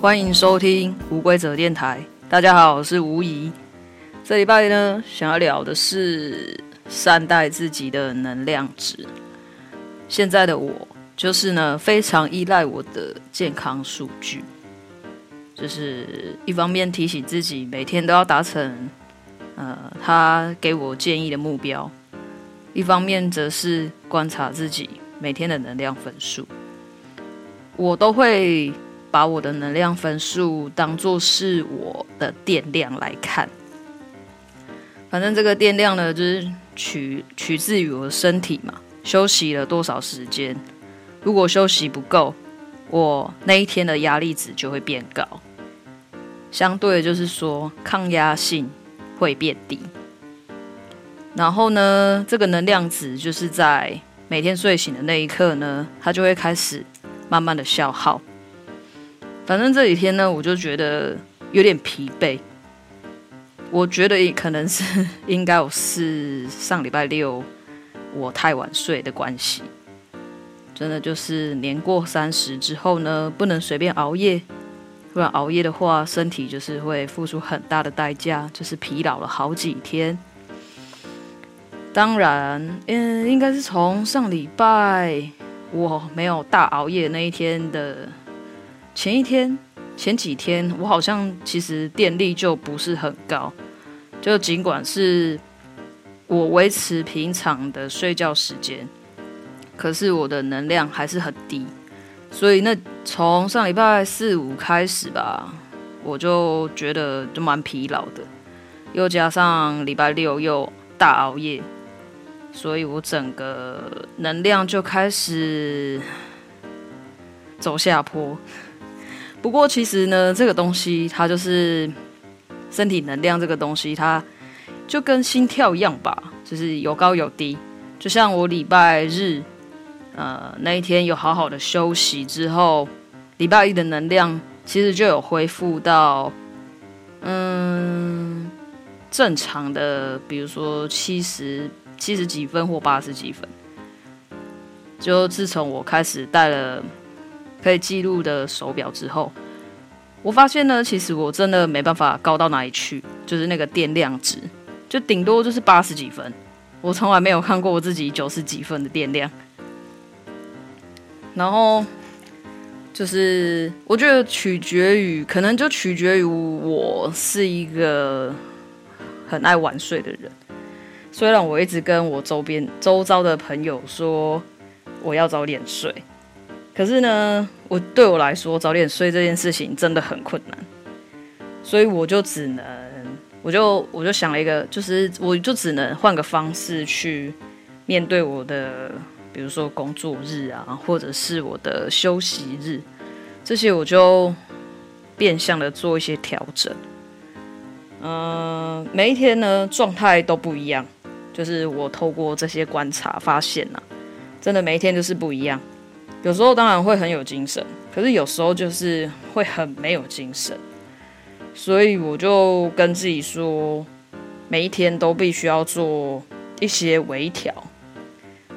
欢迎收听无规则电台。大家好，我是吴怡。这礼拜呢，想要聊的是善待自己的能量值。现在的我，就是呢，非常依赖我的健康数据，就是一方面提醒自己每天都要达成，呃，他给我建议的目标，一方面则是观察自己每天的能量分数。我都会把我的能量分数当做是我的电量来看。反正这个电量呢，就是取取自于我的身体嘛，休息了多少时间。如果休息不够，我那一天的压力值就会变高。相对的就是说，抗压性会变低。然后呢，这个能量值就是在每天睡醒的那一刻呢，它就会开始。慢慢的消耗，反正这几天呢，我就觉得有点疲惫。我觉得也可能是 应该我是上礼拜六我太晚睡的关系。真的就是年过三十之后呢，不能随便熬夜，不然熬夜的话，身体就是会付出很大的代价，就是疲劳了好几天。当然，嗯，应该是从上礼拜。我没有大熬夜那一天的前一天、前几天，我好像其实电力就不是很高。就尽管是我维持平常的睡觉时间，可是我的能量还是很低。所以那从上礼拜四五开始吧，我就觉得就蛮疲劳的，又加上礼拜六又大熬夜。所以我整个能量就开始走下坡。不过其实呢，这个东西它就是身体能量这个东西，它就跟心跳一样吧，就是有高有低。就像我礼拜日，呃，那一天有好好的休息之后，礼拜一的能量其实就有恢复到，嗯，正常的，比如说七十。七十几分或八十几分，就自从我开始戴了可以记录的手表之后，我发现呢，其实我真的没办法高到哪里去，就是那个电量值，就顶多就是八十几分。我从来没有看过我自己九十几分的电量。然后就是我觉得取决于，可能就取决于我是一个很爱晚睡的人。虽然我一直跟我周边周遭的朋友说我要早点睡，可是呢，我对我来说早点睡这件事情真的很困难，所以我就只能，我就我就想了一个，就是我就只能换个方式去面对我的，比如说工作日啊，或者是我的休息日，这些我就变相的做一些调整。嗯，每一天呢，状态都不一样。就是我透过这些观察发现呐、真的每一天都是不一样。有时候当然会很有精神，可是有时候就是会很没有精神。所以我就跟自己说，每一天都必须要做一些微调，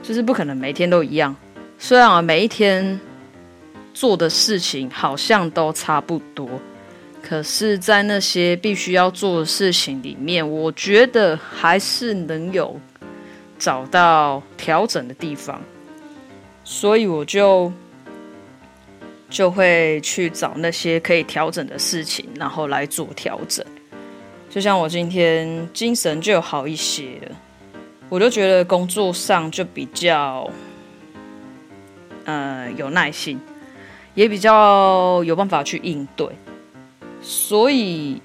就是不可能每天都一样。虽然啊，每一天做的事情好像都差不多。可是，在那些必须要做的事情里面，我觉得还是能有找到调整的地方，所以我就就会去找那些可以调整的事情，然后来做调整。就像我今天精神就好一些了，我就觉得工作上就比较呃有耐心，也比较有办法去应对。所以，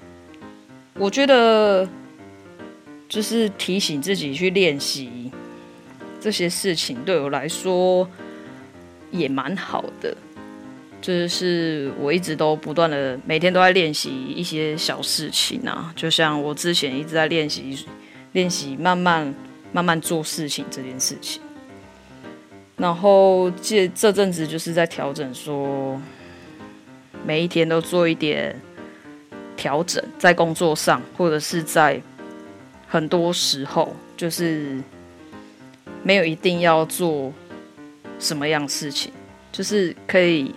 我觉得就是提醒自己去练习这些事情，对我来说也蛮好的。就是我一直都不断的每天都在练习一些小事情啊，就像我之前一直在练习练习慢慢慢慢做事情这件事情。然后这这阵子就是在调整，说每一天都做一点。调整在工作上，或者是在很多时候，就是没有一定要做什么样事情，就是可以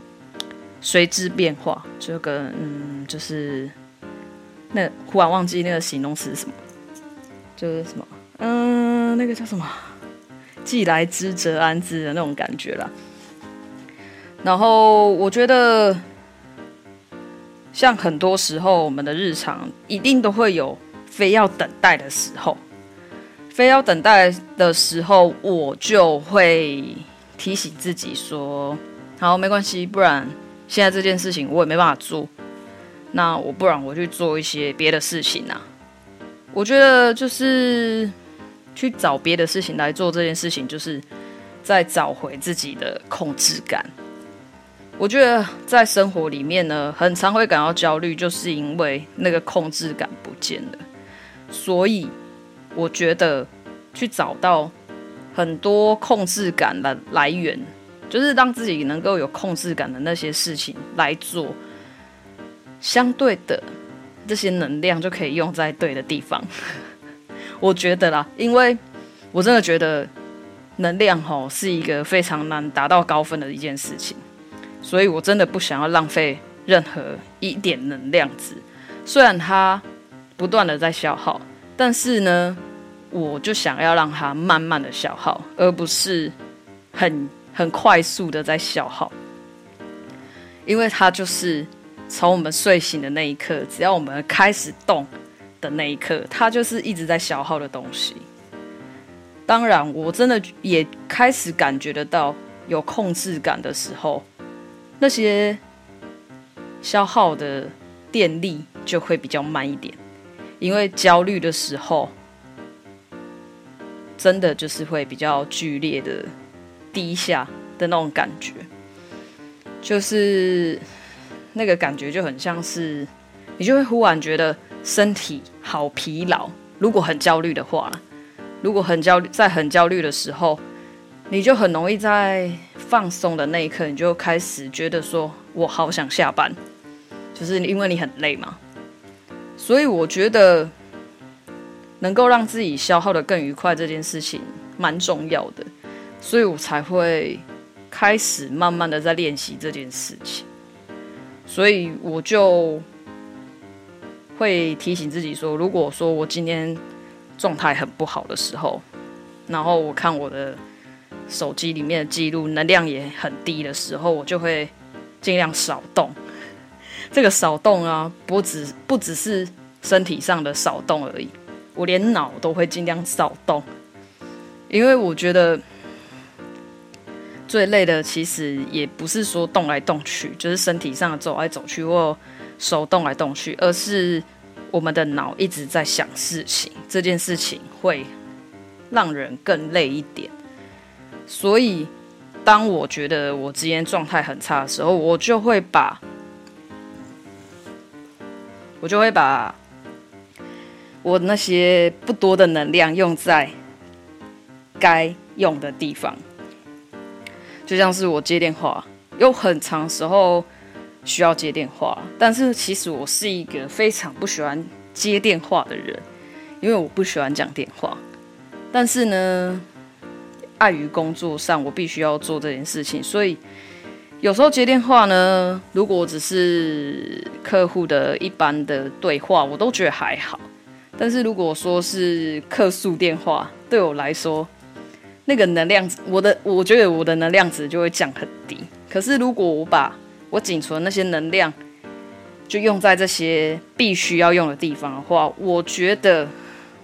随之变化，就跟嗯，就是那忽然忘记那个形容词是什么，就是什么，嗯，那个叫什么？既来之则安之的那种感觉啦。然后我觉得，像很多时候，我们的日常一定都会有非要等待的时候，非要等待的时候，我就会提醒自己说：“好，没关系，不然。”现在这件事情我也没办法做，那我不然我去做一些别的事情啊。我觉得就是去找别的事情来做这件事情，就是在找回自己的控制感。我觉得在生活里面呢，很常会感到焦虑，就是因为那个控制感不见了。所以我觉得去找到很多控制感的来源。就是让自己能够有控制感的那些事情来做，相对的这些能量就可以用在对的地方。我觉得啦，因为我真的觉得能量吼是一个非常难达到高分的一件事情，所以我真的不想要浪费任何一点能量值。虽然它不断的在消耗，但是呢，我就想要让它慢慢的消耗，而不是很。很快速的在消耗，因为它就是从我们睡醒的那一刻，只要我们开始动的那一刻，它就是一直在消耗的东西。当然，我真的也开始感觉得到有控制感的时候，那些消耗的电力就会比较慢一点，因为焦虑的时候，真的就是会比较剧烈的。低下的那种感觉，就是那个感觉就很像是你就会忽然觉得身体好疲劳。如果很焦虑的话，如果很焦虑，在很焦虑的时候，你就很容易在放松的那一刻，你就开始觉得说我好想下班，就是因为你很累嘛。所以我觉得能够让自己消耗的更愉快这件事情蛮重要的。所以我才会开始慢慢的在练习这件事情，所以我就会提醒自己说，如果说我今天状态很不好的时候，然后我看我的手机里面的记录，能量也很低的时候，我就会尽量少动。这个少动啊，不只不只是身体上的少动而已，我连脑都会尽量少动，因为我觉得。最累的其实也不是说动来动去，就是身体上走来走去或手动来动去，而是我们的脑一直在想事情，这件事情会让人更累一点。所以，当我觉得我今天状态很差的时候，我就会把，我就会把我那些不多的能量用在该用的地方。就像是我接电话，有很长时候需要接电话，但是其实我是一个非常不喜欢接电话的人，因为我不喜欢讲电话。但是呢，碍于工作上我必须要做这件事情，所以有时候接电话呢，如果只是客户的一般的对话，我都觉得还好。但是如果说是客诉电话，对我来说，那个能量，我的我觉得我的能量值就会降很低。可是如果我把我仅存那些能量，就用在这些必须要用的地方的话，我觉得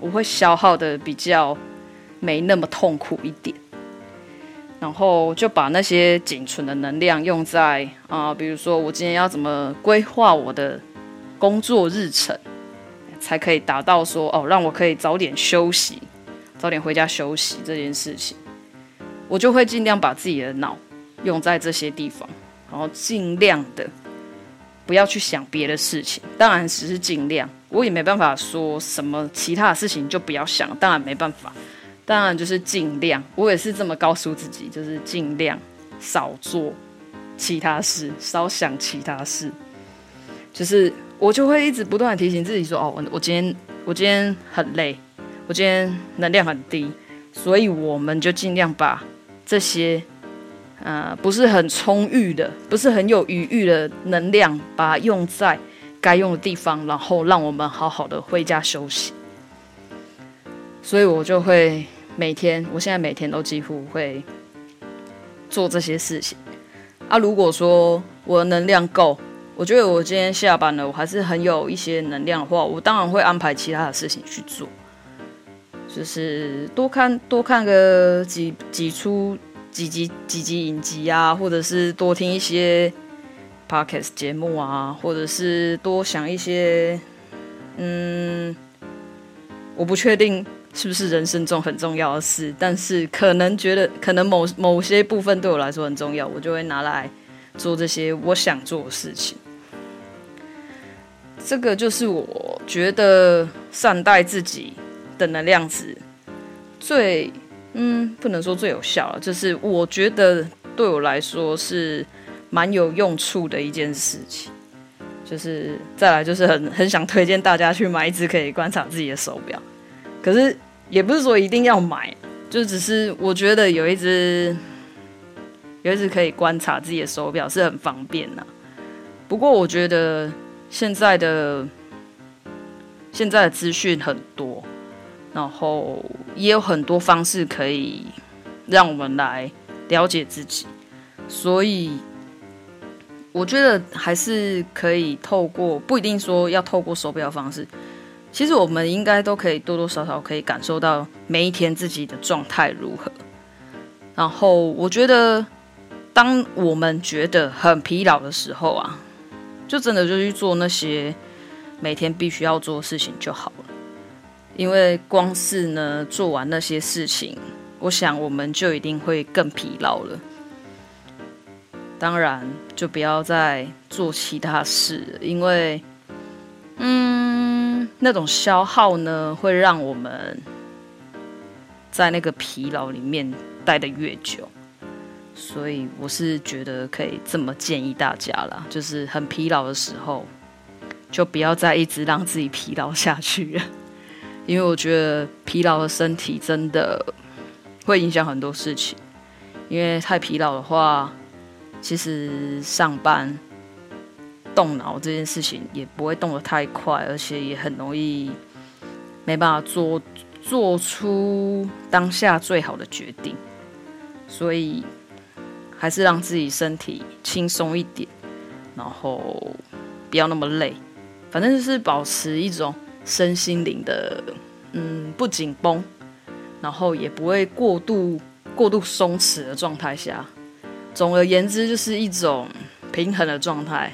我会消耗的比较没那么痛苦一点。然后就把那些仅存的能量用在啊、比如说我今天要怎么规划我的工作日程，才可以达到说哦，让我可以早点休息。早点回家休息这件事情，我就会尽量把自己的脑用在这些地方，然后尽量的不要去想别的事情。当然只是尽量，我也没办法说什么其他的事情就不要想。当然没办法，当然就是尽量。我也是这么告诉自己，就是尽量少做其他事，少想其他事。就是我就会一直不断的提醒自己说：“哦，我我今天我今天很累。”我今天能量很低，所以我们就尽量把这些呃不是很充裕的，不是很有余裕的能量，把它用在该用的地方，然后让我们好好的回家休息。所以我就会每天，我现在每天都几乎会做这些事情。啊，如果说我的能量够，我觉得我今天下班了，我还是很有一些能量的话，我当然会安排其他的事情去做，就是多看多看个几几出几集几集影集啊，或者是多听一些 podcast 节目啊，或者是多想一些，嗯，我不确定。是不是人生中很重要的事？但是可能觉得，可能某某些部分对我来说很重要，我就会拿来做这些我想做的事情。这个就是我觉得善待自己的能量值最，嗯，不能说最有效，就是我觉得对我来说是蛮有用处的一件事情。就是再来就是很很想推荐大家去买一只可以观察自己的手表。可是也不是说一定要买，就只是我觉得有一只有一只可以观察自己的手表是很方便的。不过我觉得现在的现在的资讯很多，然后也有很多方式可以让我们来了解自己，所以我觉得还是可以透过，不一定说要透过手表方式。其实我们应该都可以多多少少可以感受到每一天自己的状态如何。然后我觉得，当我们觉得很疲劳的时候啊，就真的就去做那些每天必须要做的事情就好了。因为光是呢做完那些事情，我想我们就一定会更疲劳了。当然，就不要再做其他事，因为，嗯。那种消耗呢，会让我们在那个疲劳里面待得越久，所以我是觉得可以这么建议大家啦，就是很疲劳的时候，就不要再一直让自己疲劳下去了，因为我觉得疲劳的身体真的会影响很多事情，因为太疲劳的话，其实上班。动脑这件事情也不会动得太快，而且也很容易没办法做做出当下最好的决定，所以还是让自己身体轻松一点，然后不要那么累，反正就是保持一种身心灵的嗯不紧绷，然后也不会过度过度松弛的状态下，总而言之就是一种平衡的状态。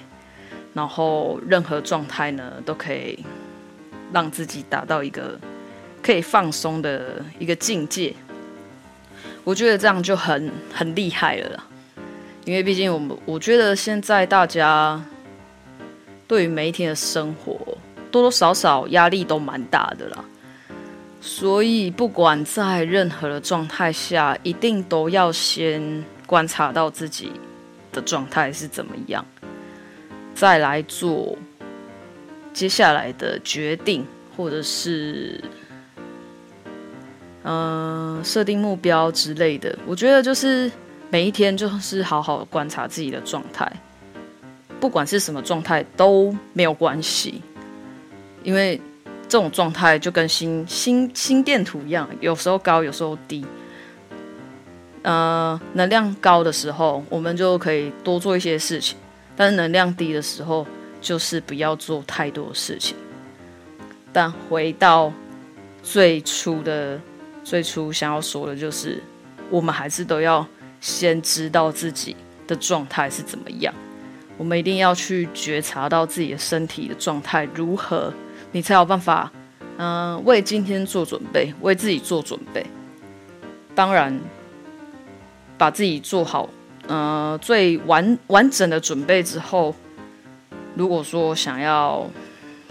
然后任何状态呢，都可以让自己达到一个可以放松的一个境界。我觉得这样就很很厉害了，因为毕竟我们我觉得现在大家对于每一天的生活多多少少压力都蛮大的啦，所以不管在任何的状态下，一定都要先观察到自己的状态是怎么样。再来做接下来的决定，或者是嗯、设定目标之类的。我觉得就是每一天就是好好观察自己的状态，不管是什么状态都没有关系，因为这种状态就跟心心心电图一样，有时候高，有时候低。呃，能量高的时候，我们就可以多做一些事情。但是能量低的时候，就是不要做太多事情。但回到最初的最初想要说的，就是我们还是都要先知道自己的状态是怎么样。我们一定要去觉察到自己的身体的状态如何，你才有办法，嗯、为今天做准备，为自己做准备。当然，把自己做好。呃，最完完整的准备之后，如果说想要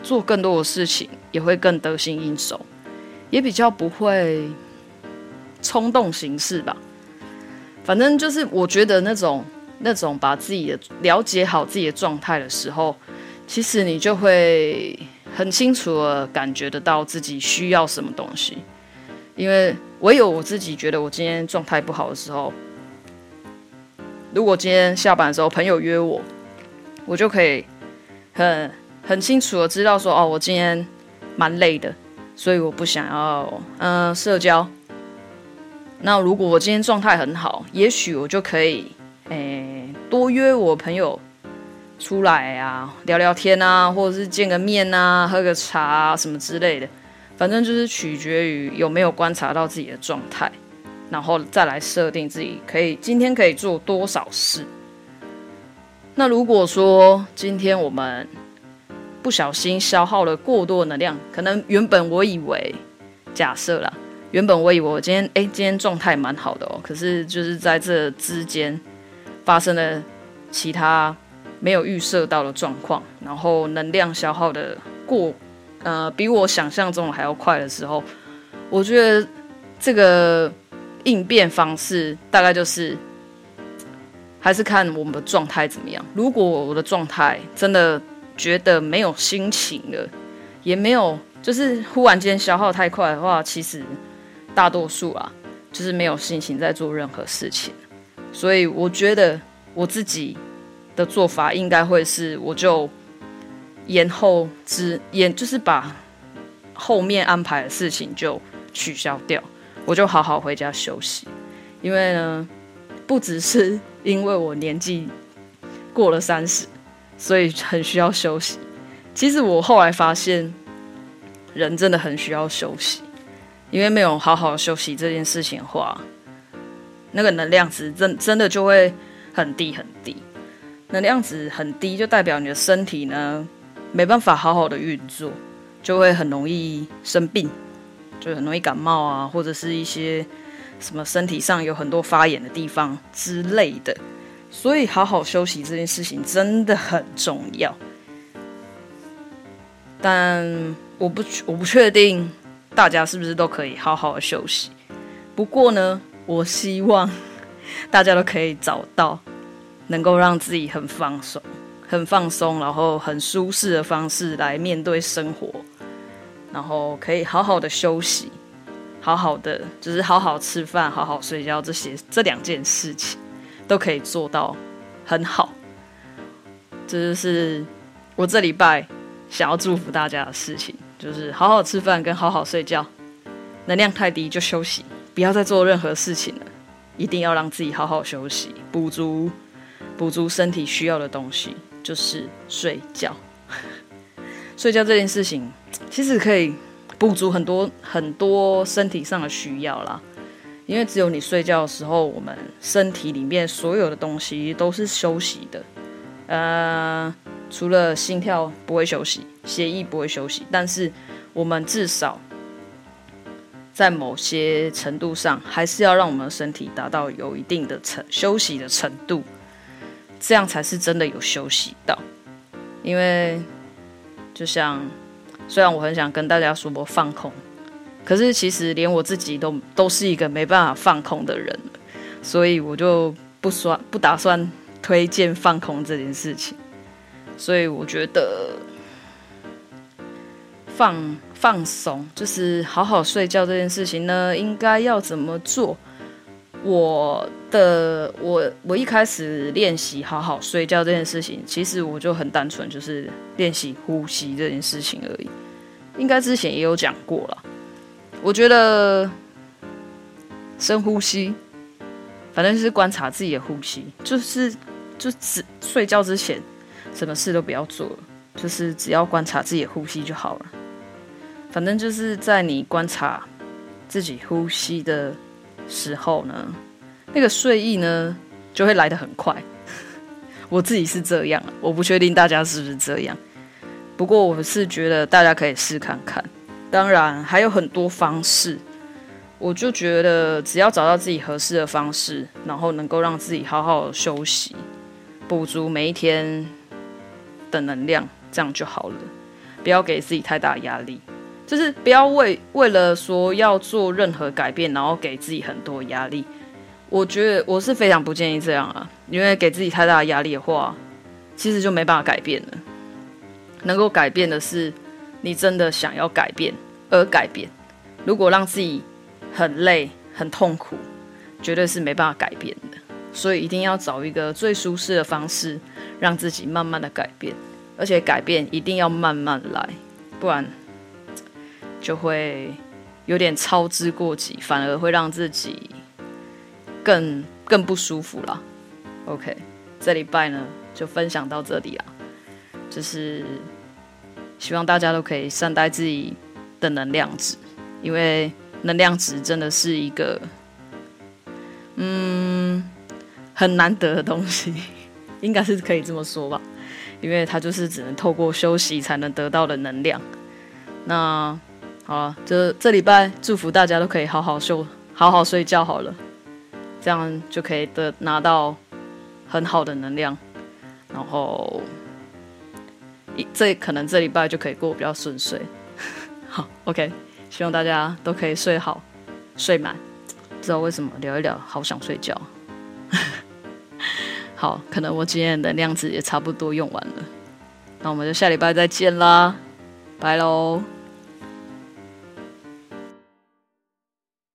做更多的事情，也会更得心应手，也比较不会冲动行事吧。反正就是，我觉得那种那种把自己的了解好自己的状态的时候，其实你就会很清楚的感觉得到自己需要什么东西。因为唯有我自己觉得我今天状态不好的时候。如果今天下班的时候朋友约我，我就可以很很清楚的知道说，哦，我今天蛮累的，所以我不想要嗯、社交。那如果我今天状态很好，也许我就可以诶、多约我朋友出来啊，聊聊天啊，或者是见个面啊，喝个茶，什么之类的。反正就是取决于有没有观察到自己的状态，然后再来设定自己可以今天可以做多少事。那如果说今天我们不小心消耗了过多能量，可能原本我以为，假设啦，原本我以为我今天哎今天状态蛮好的哦，可是就是在这之间发生了其他没有预设到的状况，然后能量消耗的过。呃，比我想象中还要快的时候，我觉得这个应变方式大概就是，还是看我们的状态怎么样。如果我的状态真的觉得没有心情了，也没有，就是忽然间消耗太快的话，其实大多数啊，就是没有心情在做任何事情。所以我觉得我自己的做法应该会是，我就。延后之延，就是把后面安排的事情就取消掉，我就好好回家休息。因为呢，不只是因为我年纪过了三十，所以很需要休息。其实我后来发现，人真的很需要休息，因为没有好好休息这件事情的话，那个能量值真真的就会很低很低。能量值很低，就代表你的身体呢。没办法好好的运作，就会很容易生病，就很容易感冒啊，或者是一些什么身体上有很多发炎的地方之类的。所以好好休息这件事情真的很重要。但我不我不确定大家是不是都可以好好的休息。不过呢，我希望 大家都可以找到能够让自己很放松。很放松，然后很舒适的方式来面对生活，然后可以好好的休息，好好的就是好好吃饭，好好睡觉，这些这两件事情都可以做到很好。这就是我这礼拜想要祝福大家的事情，就是好好吃饭跟好好睡觉。能量太低就休息，不要再做任何事情了，一定要让自己好好休息，补足补足身体需要的东西。就是睡觉，睡觉这件事情其实可以补足很多很多身体上的需要啦。因为只有你睡觉的时候，我们身体里面所有的东西都是休息的。呃，除了心跳不会休息，血液不会休息，但是我们至少在某些程度上，还是要让我们的身体达到有一定的程休息的程度。这样才是真的有休息到，因为就像虽然我很想跟大家说我放空，可是其实连我自己都都是一个没办法放空的人，所以我就不算不打算推荐放空这件事情。所以我觉得放放松就是好好睡觉这件事情呢，应该要怎么做？我的我我一开始练习好好睡觉这件事情，其实我就很单纯，就是练习呼吸这件事情而已。应该之前也有讲过了。我觉得深呼吸，反正就是观察自己的呼吸，就是就只睡觉之前什么事都不要做了，就是只要观察自己的呼吸就好了。反正就是在你观察自己呼吸的时候呢，那个睡意呢就会来得很快。我自己是这样，我不确定大家是不是这样。不过我是觉得大家可以试看看。当然还有很多方式，我就觉得只要找到自己合适的方式，然后能够让自己好好休息，补足每一天的能量，这样就好了。不要给自己太大压力。就是不要为为了说要做任何改变，然后给自己很多压力。我觉得我是非常不建议这样啊，因为给自己太大的压力的话，其实就没办法改变了。能够改变的是你真的想要改变而改变。如果让自己很累、很痛苦，绝对是没办法改变的。所以一定要找一个最舒适的方式，让自己慢慢的改变，而且改变一定要慢慢来，不然就会有点操之过急，反而会让自己更更不舒服了。OK，这礼拜呢就分享到这里了，就是希望大家都可以善待自己的能量值，因为能量值真的是一个，嗯。很难得的东西，应该是可以这么说吧，因为它就是只能透过休息才能得到的能量。那好了，就这礼拜祝福大家都可以好好休，好好睡觉好了，这样就可以得拿到很好的能量，然后一这可能这礼拜就可以过比较顺遂。好，OK，希望大家都可以睡好睡满。知道为什么聊一聊，好想睡觉。好，可能我今天的能量子也差不多用完了，那我们就下礼拜再见啦，拜喽。